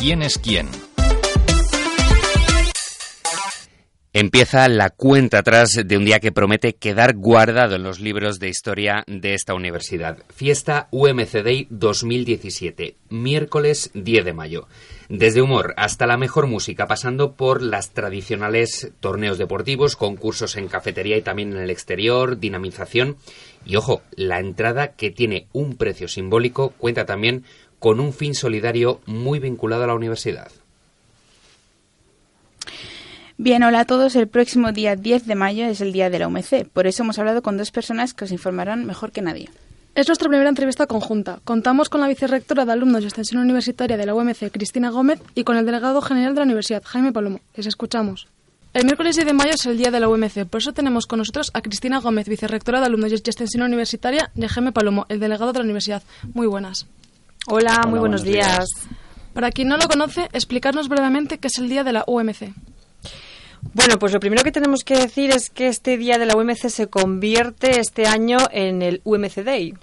¿Quién es quién? Empieza la cuenta atrás de un día que promete quedar guardado en los libros de historia de esta universidad. Fiesta UMC Day 2017, miércoles 10 de mayo. Desde humor hasta la mejor música, pasando por las tradicionales torneos deportivos, concursos en cafetería y también en el exterior, dinamización. Y ojo, la entrada que tiene un precio simbólico cuenta también con un fin solidario muy vinculado a la universidad. Bien, hola a todos. El próximo día 10 de mayo es el día de la UMC. Por eso hemos hablado con dos personas que os informarán mejor que nadie. Es nuestra primera entrevista conjunta. Contamos con la vicerrectora de alumnos de extensión universitaria de la UMC, Cristina Gómez, y con el delegado general de la universidad, Jaime Palomo. Les escuchamos. El miércoles 10 de mayo es el día de la UMC, por eso tenemos con nosotros a Cristina Gómez, vicerrectora de alumnos de extensión universitaria, y a Jaime Palomo, el delegado de la universidad. Muy buenas. Hola, muy buenos, días. Para quien no lo conoce, explicarnos brevemente qué es el día de la UMC. Bueno, pues lo primero que tenemos que decir es que este día de la UMC se convierte este año en el UMC Day.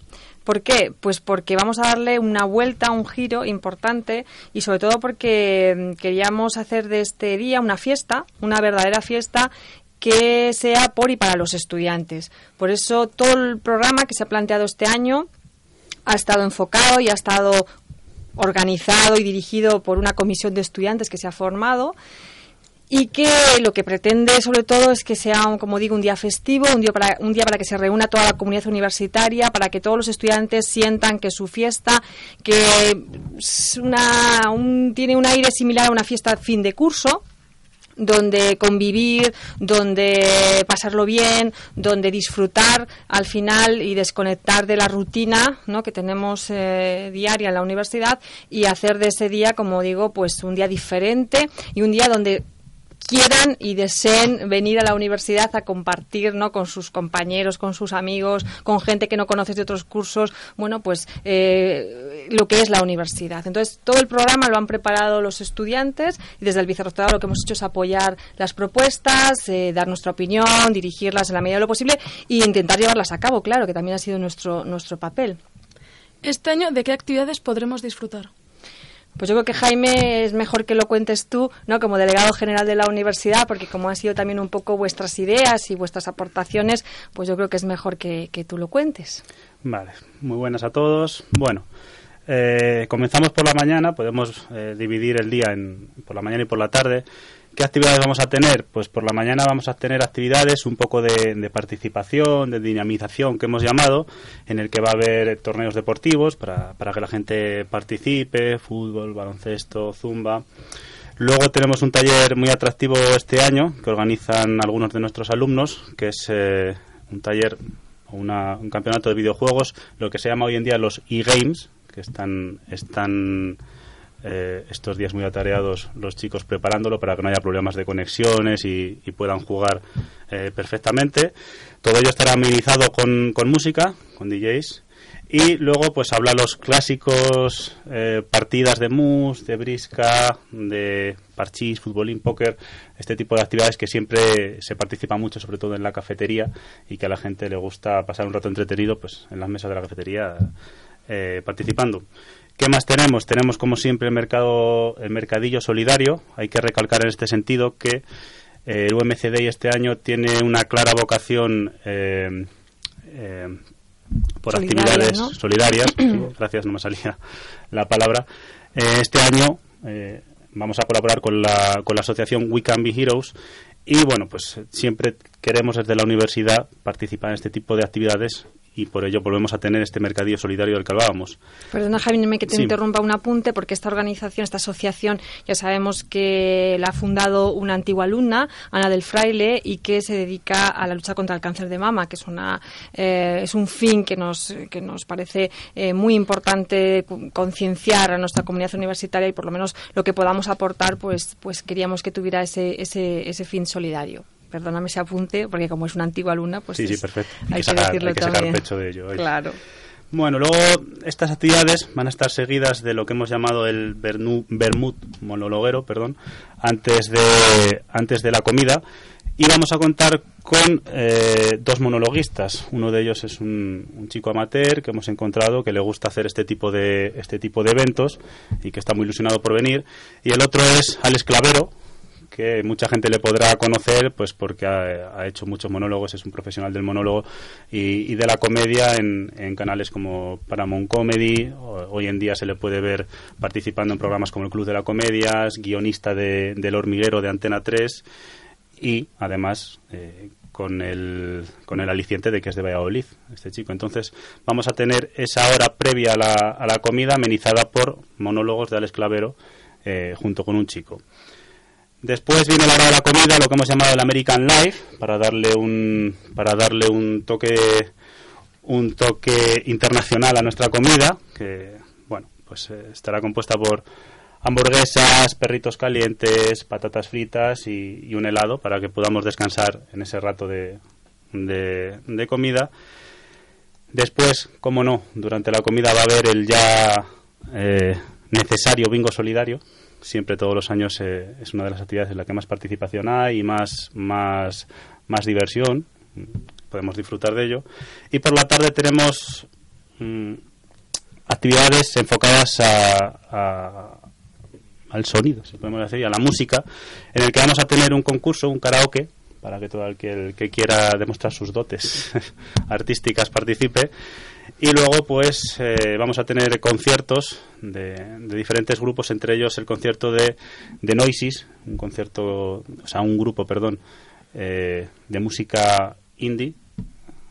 ¿Por qué? Pues porque vamos a darle una vuelta, un giro importante y sobre todo porque mm, queríamos hacer de este día una fiesta, una verdadera fiesta que sea por y para los estudiantes. Por eso todo el programa que se ha planteado este año ha estado enfocado y ha estado organizado y dirigido por una comisión de estudiantes que se ha formado y que lo que pretende sobre todo es que sea, como digo, un día festivo, un día para, un día para que se reúna toda la comunidad universitaria, para que todos los estudiantes sientan que su fiesta, que una, un, tiene un aire similar a una fiesta fin de curso, donde convivir, donde pasarlo bien, donde disfrutar al final y desconectar de la rutina ¿no? que tenemos eh, diaria en la universidad y hacer de ese día, como digo, pues un día diferente y un día donde quieran y deseen venir a la universidad a compartir ¿no? con sus compañeros, con sus amigos, con gente que no conoces de otros cursos, bueno, pues eh, lo que es la universidad. Entonces, todo el programa lo han preparado los estudiantes y desde el vicerrectorado lo que hemos hecho es apoyar las propuestas, eh, dar nuestra opinión, dirigirlas en la medida de lo posible e intentar llevarlas a cabo, claro, que también ha sido nuestro, nuestro papel. Este año, ¿de qué actividades podremos disfrutar? Pues yo creo que Jaime es mejor que lo cuentes tú, ¿no? Como delegado general de la universidad, porque como han sido también un poco vuestras ideas y vuestras aportaciones, pues yo creo que es mejor que, tú lo cuentes. Vale, muy buenas a todos. Bueno, eh, comenzamos por la mañana, podemos eh, dividir el día en por la mañana y por la tarde. ¿Qué actividades vamos a tener? Pues por la mañana vamos a tener actividades, un poco de, participación, de dinamización que hemos llamado, en el que va a haber torneos deportivos para, para que la gente participe, fútbol, baloncesto, zumba. Luego tenemos un taller muy atractivo este año que organizan algunos de nuestros alumnos, que es eh, un taller o un campeonato de videojuegos, lo que se llama hoy en día los e-games, que están, están eh, estos días muy atareados los chicos preparándolo para que no haya problemas de conexiones y, puedan jugar eh, perfectamente. Todo ello estará amenizado con, con, música, con DJs. Y luego pues habla los clásicos eh, partidas de mus, de brisca, de parchís, futbolín, póker, este tipo de actividades que siempre se participa mucho, sobre todo en la cafetería, y que a la gente le gusta pasar un rato entretenido pues en las mesas de la cafetería participando. ¿Qué más tenemos? Tenemos, como siempre, el, mercado, el mercadillo solidario. Hay que recalcar en este sentido que eh, el UMCD este año tiene una clara vocación eh, eh, por actividades solidarias. gracias, no me salía la palabra. este año vamos a colaborar con la, con la asociación We Can Be Heroes y bueno, pues siempre queremos desde la universidad participar en este tipo de actividades y por ello volvemos a tener este mercadillo solidario del que hablábamos. Perdona, Javi, que te interrumpa un apunte, porque esta organización, esta asociación, ya sabemos que la ha fundado una antigua alumna, Ana del Fraile, y que se dedica a la lucha contra el cáncer de mama, que es, una, eh, es un fin que nos, que nos parece eh, muy importante concienciar a nuestra comunidad universitaria y por lo menos lo que podamos aportar, pues, pues queríamos que tuviera ese, ese, ese fin solidario perdóname ese apunte, porque como es una antigua alumna, pues sí, sí, perfecto. Hay, que, decirlo también. pecho de ello. Claro. Bueno, luego estas actividades van a estar seguidas de lo que hemos llamado el Bermud monologuero, perdón, antes de, antes de la comida. Y vamos a contar con eh, dos monologuistas. Uno de ellos es un, un, chico amateur que hemos encontrado que le gusta hacer este tipo de este tipo de eventos y que está muy ilusionado por venir. Y el otro es Alex Clavero, que mucha gente le podrá conocer pues porque ha, hecho muchos monólogos, es un profesional del monólogo y, de la comedia en, canales como Paramount Comedy. hoy en día se le puede ver participando en programas como el Club de la Comedia, guionista de, del Hormiguero de Antena 3 y además eh, con el, con el aliciente de que es de Valladolid, este chico. Entonces vamos a tener esa hora previa a la, a la comida amenizada por monólogos de Alex Clavero eh, junto con un chico. Después viene la hora de la comida, lo que hemos llamado el American Life, para darle un, para darle un toque, un toque internacional a nuestra comida, que bueno, pues eh, estará compuesta por hamburguesas, perritos calientes, patatas fritas y, un helado para que podamos descansar en ese rato de, de, comida. Después, como no, durante la comida va a haber el ya eh, necesario bingo solidario, siempre todos los años eh, es una de las actividades en la que más participación hay y más, más, más diversión. Podemos disfrutar de ello. Y por la tarde tenemos mm, actividades enfocadas a, al sonido, si podemos decir, a la música, en el que vamos a tener un concurso, un karaoke, para que todo el que, quiera demostrar sus dotes artísticas participe. Y luego, pues, eh, vamos a tener conciertos de, diferentes grupos, entre ellos el concierto de, de Noises, un concierto, o sea, un grupo, perdón, eh, de música indie,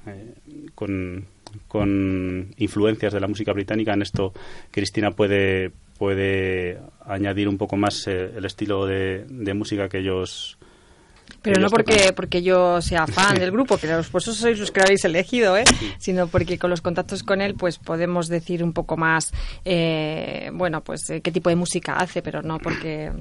eh, con, con influencias de la música británica. En esto, Cristina puede, puede añadir un poco más el estilo de, de música que ellos pero no porque, porque yo sea fan del grupo, que por eso sois los que lo habéis elegido, ¿eh? sino porque con los contactos con él pues podemos decir un poco más, eh, bueno, pues eh, qué tipo de música hace, pero no porque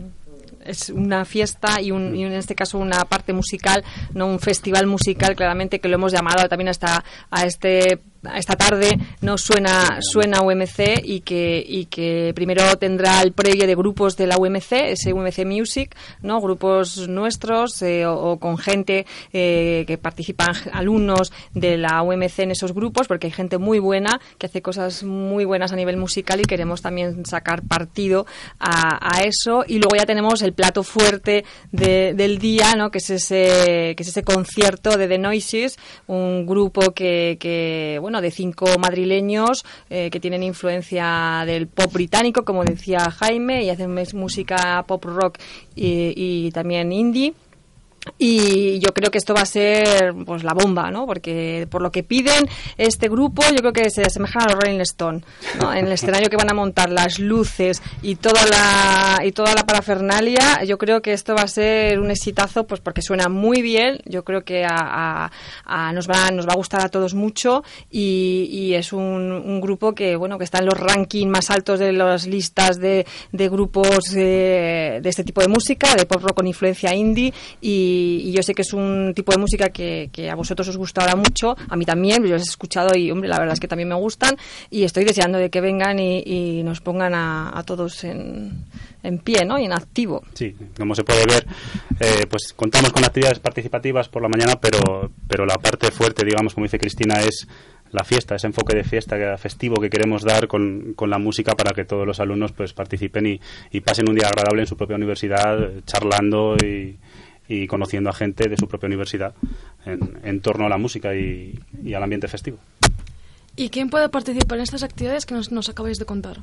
es una fiesta y, un, y, en este caso una parte musical, no un festival musical, claramente que lo hemos llamado también hasta a este esta tarde no suena suena UMC y que y que primero tendrá el previo de grupos de la UMC ese UMC Music no grupos nuestros eh, o, con gente eh, que participan alumnos de la UMC en esos grupos porque hay gente muy buena que hace cosas muy buenas a nivel musical y queremos también sacar partido a, eso. Y luego ya tenemos el plato fuerte del día no que es ese que es ese concierto de The Noises un grupo que, que bueno de cinco madrileños eh, que tienen influencia del pop británico, como decía Jaime, y hacen música pop rock y también indie. Y yo creo que esto va a ser pues la bomba, ¿no? Porque por lo que piden este grupo, yo creo que se asemejan a los Rolling Stone. En el escenario que van a montar las luces y toda la y toda la parafernalia, yo creo que esto va a ser un exitazo, pues porque suena muy bien. Yo creo que a, nos va nos va a gustar a todos mucho y, es un, grupo que bueno que está en los rankings más altos de las listas de, de grupos de, de este tipo de música, de pop rock con influencia indie y y, yo sé que es un tipo de música que, a vosotros os gustará mucho, a mí también, yo los he escuchado y, hombre, la verdad es que también me gustan y estoy deseando de que vengan y, nos pongan a, todos en, en pie, ¿no? Y en activo. Sí, como se puede ver, eh, pues contamos con actividades participativas por la mañana, pero, pero la parte fuerte, digamos, como dice Cristina, es la fiesta, ese enfoque de fiesta festivo que queremos dar con, con la música para que todos los alumnos pues participen y, y, pasen un día agradable en su propia universidad, charlando y, y conociendo a gente de su propia universidad en, torno a la música y, al ambiente festivo. ¿Y quién puede participar en estas actividades que nos, nos acabáis de contar?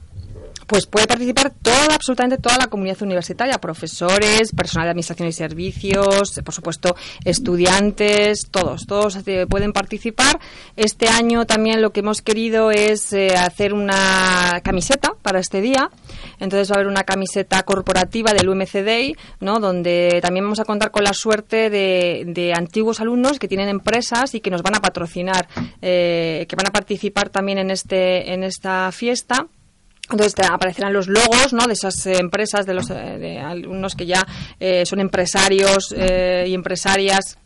Pues puede participar toda, absolutamente toda la comunidad universitaria, profesores, personal de administración y servicios, por supuesto, estudiantes, todos, todos pueden participar. Este año también lo que hemos querido es eh, hacer una camiseta para este día. Entonces va a haber una camiseta corporativa del UMC Day, ¿no? donde también vamos a contar con la suerte de, antiguos alumnos que tienen empresas y que nos van a patrocinar, eh, que van a participar también en, este, en esta fiesta. Entonces aparecerán los logos ¿no? de esas empresas, de los de alumnos que ya eh, son empresarios eh, y empresarias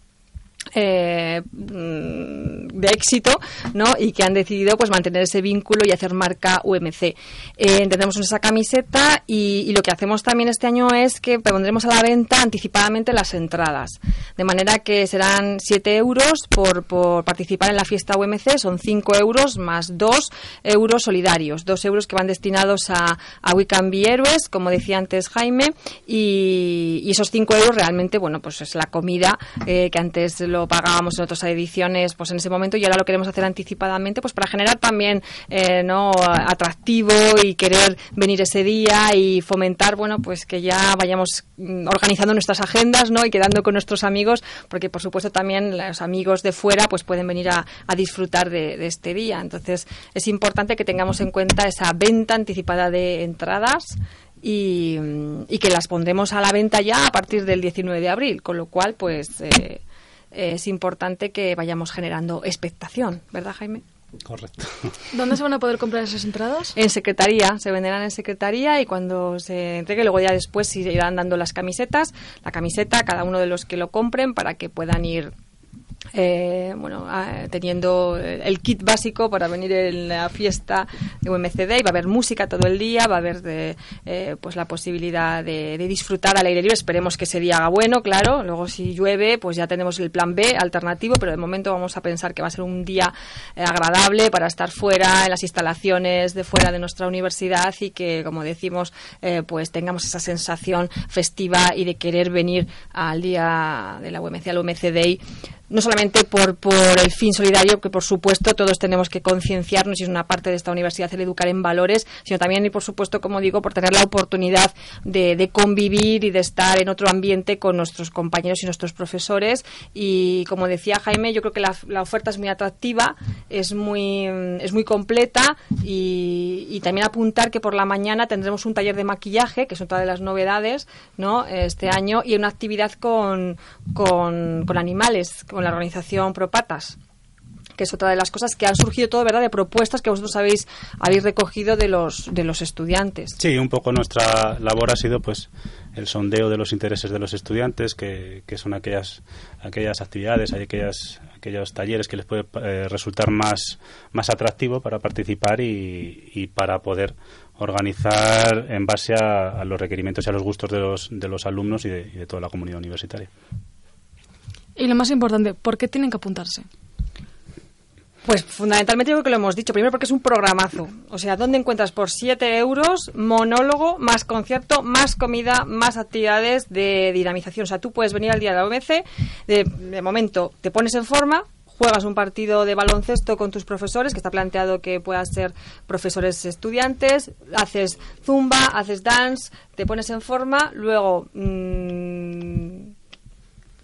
eh, mm, de éxito ¿no? y que han decidido pues mantener ese vínculo y hacer marca UMC. Eh, entendemos esa camiseta y, lo que hacemos también este año es que pondremos a la venta anticipadamente las entradas, de manera que serán 7 euros por, por participar en la fiesta UMC, son 5 euros más 2 euros solidarios, 2 euros que van destinados a, a We Can Be Héroes, como decía antes Jaime, y, esos 5 euros realmente, bueno, pues es la comida eh, que antes lo pagábamos en otras ediciones pues en ese momento y ahora lo queremos hacer anticipadamente pues para generar también eh, no atractivo y querer venir ese día y fomentar bueno pues que ya vayamos mm, organizando nuestras agendas no y quedando con nuestros amigos porque por supuesto también los amigos de fuera pues pueden venir a, disfrutar de, este día. Entonces es importante que tengamos en cuenta esa venta anticipada de entradas y, y, que las pondremos a la venta ya a partir del 19 de abril, con lo cual, pues, eh, es importante que vayamos generando expectación, ¿verdad, Jaime? Correcto. ¿Dónde se van a poder comprar esas entradas? En secretaría, se venderán en secretaría y cuando se entregue, luego ya después se irán dando las camisetas, la camiseta a cada uno de los que lo compren para que puedan ir eh, bueno, teniendo el kit básico para venir en la fiesta de UMCD y va a haber música todo el día, va a haber de, eh, pues la posibilidad de, disfrutar al aire libre. Esperemos que ese día haga bueno, claro. Luego si llueve, pues ya tenemos el plan B alternativo, pero de momento vamos a pensar que va a ser un día eh, agradable para estar fuera en las instalaciones de fuera de nuestra universidad y que, como decimos, pues tengamos esa sensación festiva y de querer venir al día de la UMC, al UMC Day no solamente por, por el fin solidario, que por supuesto todos tenemos que concienciarnos y es una parte de esta universidad el educar en valores, sino también y por supuesto, como digo, por tener la oportunidad de, de convivir y de estar en otro ambiente con nuestros compañeros y nuestros profesores. Y como decía Jaime, yo creo que la, la oferta es muy atractiva, es muy, es muy completa y, también apuntar que por la mañana tendremos un taller de maquillaje, que es otra de las novedades ¿no? este año, y una actividad con, con, con animales con la organización Propatas que es otra de las cosas que han surgido todo, ¿verdad?, de propuestas que vosotros habéis, habéis recogido de los, de los estudiantes. Sí, un poco nuestra labor ha sido, pues, el sondeo de los intereses de los estudiantes, que, que son aquellas, aquellas actividades, aquellas, aquellos talleres que les puede eh, resultar más, más atractivo para participar y, y para poder organizar en base a, los requerimientos y a los gustos de los, de los alumnos y de, y de toda la comunidad universitaria. Y lo más importante, ¿por qué tienen que apuntarse? Pues fundamentalmente creo que lo hemos dicho. Primero porque es un programazo. O sea, ¿dónde encuentras por 7 euros monólogo, más concierto, más comida, más actividades de dinamización? O sea, tú puedes venir al día de la OMC, de, momento te pones en forma, juegas un partido de baloncesto con tus profesores, que está planteado que puedas ser profesores estudiantes, haces zumba, haces dance, te pones en forma, luego... Mmm,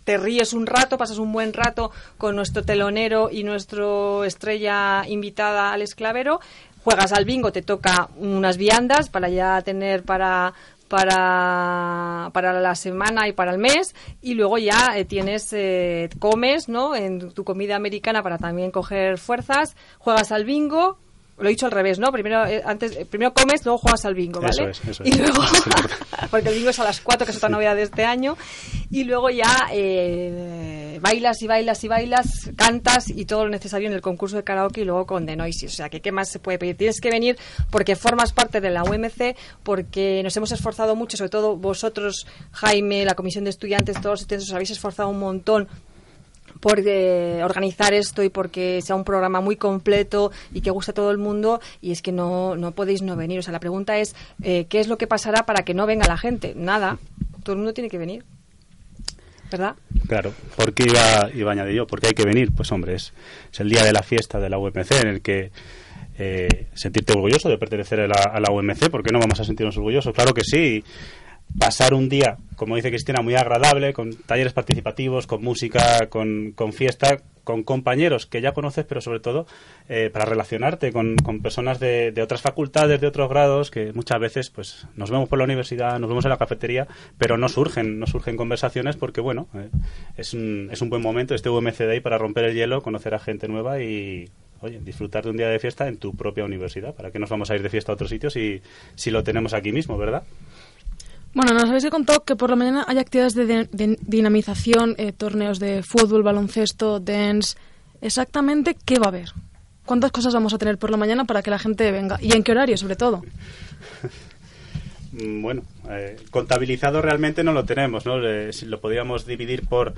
te ríes un rato, pasas un buen rato con nuestro telonero y nuestro estrella invitada al esclavero, juegas al bingo, te toca unas viandas para ya tener para para, para la semana y para el mes y luego ya eh, tienes eh, comes no en tu comida americana para también coger fuerzas juegas al bingo lo he dicho al revés, ¿no? Primero, eh, antes, eh, primero comes, luego juegas al bingo, ¿vale? Eso es, eso y luego, porque el bingo es a las 4, que es otra novedad de este año, y luego ya eh, bailas y bailas y bailas, cantas y todo lo necesario en el concurso de karaoke y luego con The Noises. O sea, que ¿qué más se puede pedir? Tienes que venir porque formas parte de la UMC, porque nos hemos esforzado mucho, sobre todo vosotros, Jaime, la comisión de estudiantes, todos ustedes os habéis esforzado un montón por eh, organizar esto y porque sea un programa muy completo y que guste a todo el mundo y es que no, no podéis no venir. O sea, la pregunta es, eh, ¿qué es lo que pasará para que no venga la gente? Nada, todo el mundo tiene que venir. ¿Verdad? Claro, ¿por qué iba, iba a añadir yo? ¿Por qué hay que venir? Pues hombre, es, el día de la fiesta de la UMC en el que eh, sentirte orgulloso de pertenecer a la, a la UMC, ¿por qué no vamos a sentirnos orgullosos? Claro que sí pasar un día, como dice Cristina, muy agradable, con talleres participativos, con música, con, fiesta, con compañeros que ya conoces, pero sobre todo eh, para relacionarte con, con personas de, de, otras facultades, de otros grados, que muchas veces pues nos vemos por la universidad, nos vemos en la cafetería, pero no surgen, no surgen conversaciones porque, bueno, eh, es, un, es un buen momento este UMCDI para romper el hielo, conocer a gente nueva y oye, disfrutar de un día de fiesta en tu propia universidad. ¿Para qué nos vamos a ir de fiesta a otros sitios si, si lo tenemos aquí mismo, verdad? Bueno, nos habéis contado que por la mañana hay actividades de, dinamización, eh, torneos de fútbol, baloncesto, dance. Exactamente, ¿qué va a haber? ¿Cuántas cosas vamos a tener por la mañana para que la gente venga? ¿Y en qué horario, sobre todo? bueno, eh, contabilizado realmente no lo tenemos, ¿no? Eh, lo podríamos dividir por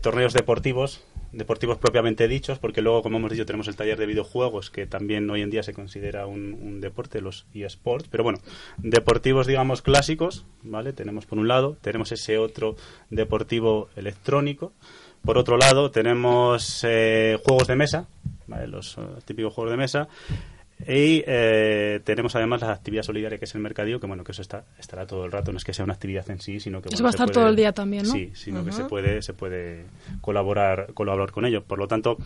torneos deportivos, deportivos propiamente dichos, porque luego, como hemos dicho, tenemos el taller de videojuegos, que también hoy en día se considera un, un deporte, los eSports, pero bueno, deportivos, digamos, clásicos, ¿vale? Tenemos por un lado, tenemos ese otro deportivo electrónico, por otro lado, tenemos eh, juegos de mesa, ¿vale? Los uh, típicos juegos de mesa, y eh, tenemos además la actividad solidaria que es el mercadillo, que bueno, que eso está, estará todo el rato, no es que sea una actividad en sí, sino que... Eso bueno, va a estar puede, todo el día también, ¿no? Sí, sino uh -huh. que se puede, se puede colaborar, colaborar con ello. Por lo tanto,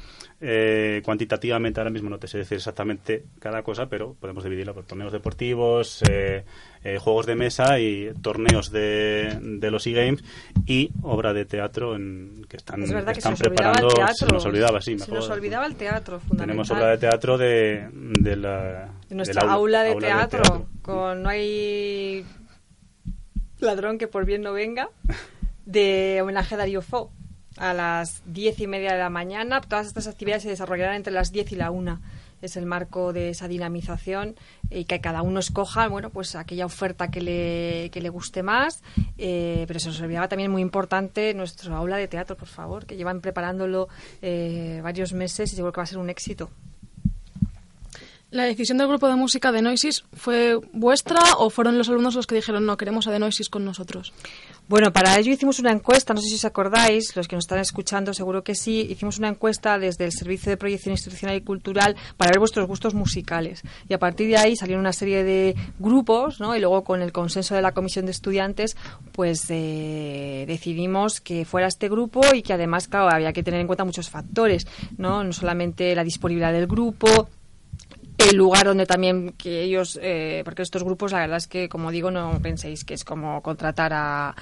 eh, cuantitativamente ahora mismo no te sé decir exactamente cada cosa, pero podemos dividirla por torneos deportivos, eh, eh, juegos de mesa y torneos de, de los e-games y obra de teatro en, que están, es verdad que están que se preparando. Se nos olvidaba, sí. Se nos olvidaba el teatro, Tenemos obra de teatro de, de la. Nuestra aula, aula, de, aula teatro, de, teatro, con No hay ladrón que por bien no venga, de homenaje a Darío Fo. A las diez y media de la mañana, todas estas actividades se desarrollarán entre las diez y la una es el marco de esa dinamización y que cada uno escoja bueno pues aquella oferta que le, que le guste más eh, pero se nos olvidaba también muy importante nuestro aula de teatro por favor que llevan preparándolo eh, varios meses y seguro que va a ser un éxito ¿La decisión del grupo de música de Noisis fue vuestra o fueron los alumnos los que dijeron no, queremos a The Noisis con nosotros? Bueno, para ello hicimos una encuesta, no sé si os acordáis, los que nos están escuchando seguro que sí, hicimos una encuesta desde el Servicio de Proyección Institucional y Cultural para ver vuestros gustos musicales. Y a partir de ahí salieron una serie de grupos, ¿no? Y luego con el consenso de la Comisión de Estudiantes, pues eh, decidimos que fuera este grupo y que además, claro, había que tener en cuenta muchos factores, ¿no? No solamente la disponibilidad del grupo, el lugar donde también que ellos, eh, porque estos grupos, la verdad es que, como digo, no penséis que es como contratar a,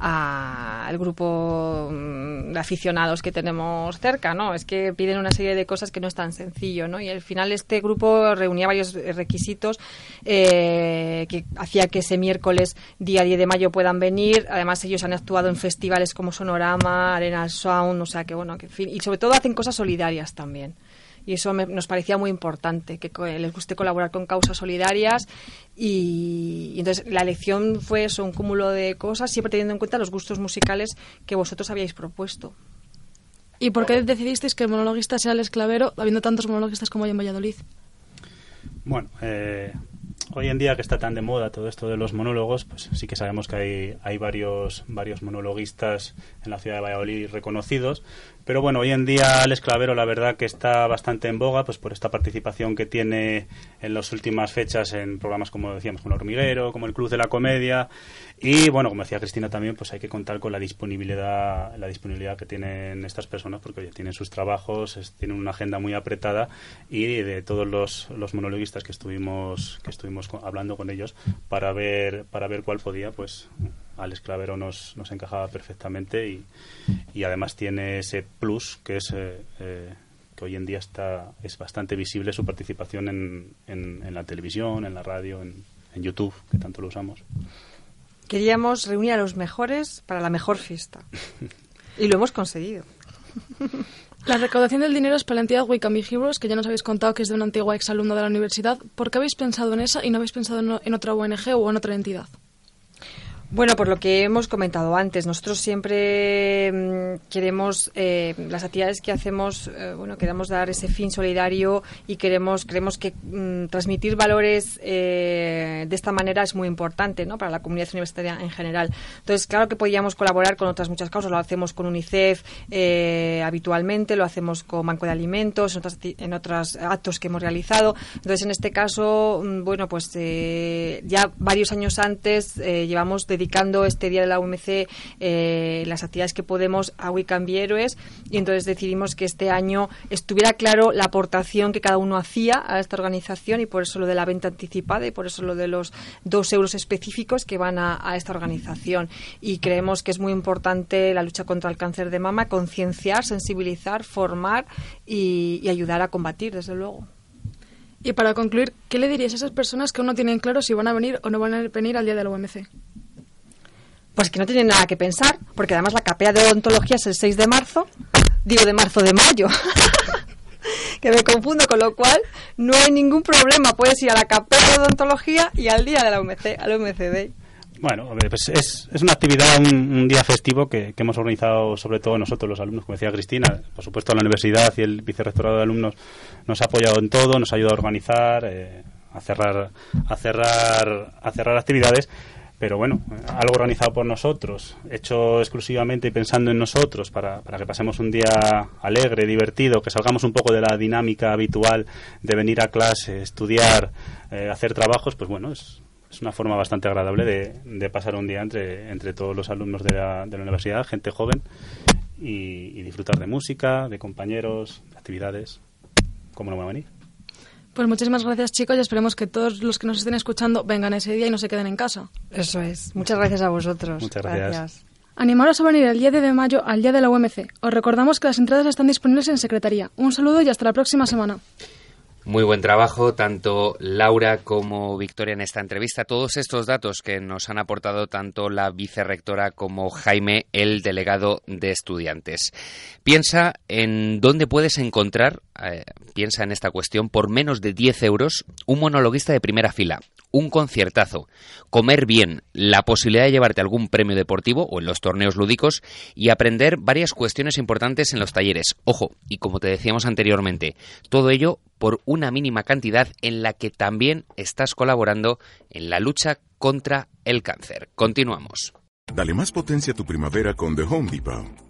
a el grupo de aficionados que tenemos cerca, ¿no? Es que piden una serie de cosas que no es tan sencillo, ¿no? Y al final este grupo reunía varios requisitos eh, que hacía que ese miércoles, día 10 de mayo, puedan venir. Además, ellos han actuado en festivales como Sonorama, Arena Sound, o sea que, bueno, que, y sobre todo hacen cosas solidarias también y eso me, nos parecía muy importante, que les guste colaborar con causas solidarias y, y, entonces la elección fue eso, un cúmulo de cosas, siempre teniendo en cuenta los gustos musicales que vosotros habíais propuesto. ¿Y por qué decidisteis que el monologuista sea el esclavero, habiendo tantos monologuistas como hay en Valladolid? Bueno, eh, hoy en día que está tan de moda todo esto de los monólogos, pues sí que sabemos que hay, hay varios, varios monologuistas en la ciudad de Valladolid reconocidos, pero bueno, hoy en día el esclavero la verdad que está bastante en boga, pues por esta participación que tiene en las últimas fechas en programas como decíamos, como el hormiguero, como el Club de la Comedia, y bueno, como decía Cristina también, pues hay que contar con la disponibilidad, la disponibilidad que tienen estas personas, porque tienen sus trabajos, tienen una agenda muy apretada, y de todos los, los monologuistas que estuvimos, que estuvimos hablando con ellos para ver, para ver cuál podía, pues al esclavero nos, nos encajaba perfectamente y, y, además tiene ese plus que es eh, eh, que hoy en día está es bastante visible su participación en, en, en la televisión, en la radio, en, en, YouTube, que tanto lo usamos. Queríamos reunir a los mejores para la mejor fiesta y lo hemos conseguido. La recaudación del dinero es para la entidad Wickham Heroes, que ya nos habéis contado que es de una antigua exalumna de la universidad. ¿Por qué habéis pensado en esa y no habéis pensado en, en otra ONG o en otra entidad? Bueno, por lo que hemos comentado antes, nosotros siempre mm, queremos eh, las actividades que hacemos, eh, bueno, queremos dar ese fin solidario y queremos queremos que mm, transmitir valores eh, de esta manera es muy importante, ¿no? Para la comunidad universitaria en general. Entonces, claro que podíamos colaborar con otras muchas causas, lo hacemos con UNICEF habitualmente, lo hacemos con Banco de Alimentos, en, otras, en otros actos que hemos realizado. Entonces, en este caso, mm, bueno, pues ya varios años antes llevamos de dedicando este día de la UMC eh, las actividades que podemos a Wicambi Héroes y entonces decidimos que este año estuviera claro la aportación que cada uno hacía a esta organización y por eso lo de la venta anticipada y por eso lo de los dos euros específicos que van a, esta organización. Y creemos que es muy importante la lucha contra el cáncer de mama, concienciar, sensibilizar, formar y, y ayudar a combatir, desde luego. Y para concluir, ¿qué le dirías a esas personas que aún no tienen claro si van a venir o no van a venir al día de la UMC? Pues que no tienen nada que pensar, porque además la capea de odontología es el 6 de marzo, digo de marzo de mayo. que me confundo, con lo cual no hay ningún problema. Puedes ir a la capea de odontología y al día de la UMC, al UMCD. Bueno, pues es, es una actividad, un, día festivo que, hemos organizado sobre todo nosotros, los alumnos, como decía Cristina. Por supuesto, la universidad y el vicerrectorado de alumnos nos ha apoyado en todo, nos ha ayudado a organizar, eh, a cerrar, a cerrar, a cerrar actividades pero bueno, algo organizado por nosotros, hecho exclusivamente y pensando en nosotros para, para, que pasemos un día alegre, divertido, que salgamos un poco de la dinámica habitual de venir a clase, estudiar, eh, hacer trabajos, pues bueno, es, es una forma bastante agradable de, de, pasar un día entre, entre todos los alumnos de la, de la universidad, gente joven, y, disfrutar de música, de compañeros, de actividades. ¿Cómo no va a venir? Pues muchísimas gracias chicos y esperemos que todos los que nos estén escuchando vengan ese día y no se queden en casa. Eso es. Muchas gracias a vosotros. Muchas gracias. Animaros a venir el día de mayo al día de la UMC. Os recordamos que las entradas están disponibles en Secretaría. Un saludo y hasta la próxima semana. Muy buen trabajo, tanto Laura como Victoria en esta entrevista. Todos estos datos que nos han aportado tanto la vicerrectora como Jaime, el delegado de estudiantes. Piensa en dónde puedes encontrar, eh, piensa en esta cuestión, por menos de 10 euros, un monologuista de primera fila, un conciertazo, comer bien, la posibilidad de llevarte algún premio deportivo o en los torneos lúdicos y aprender varias cuestiones importantes en los talleres. Ojo, y como te decíamos anteriormente, todo ello por una mínima cantidad en la que también estás colaborando en la lucha contra el cáncer. Continuamos. Dale más potencia a tu primavera con The Home Depot.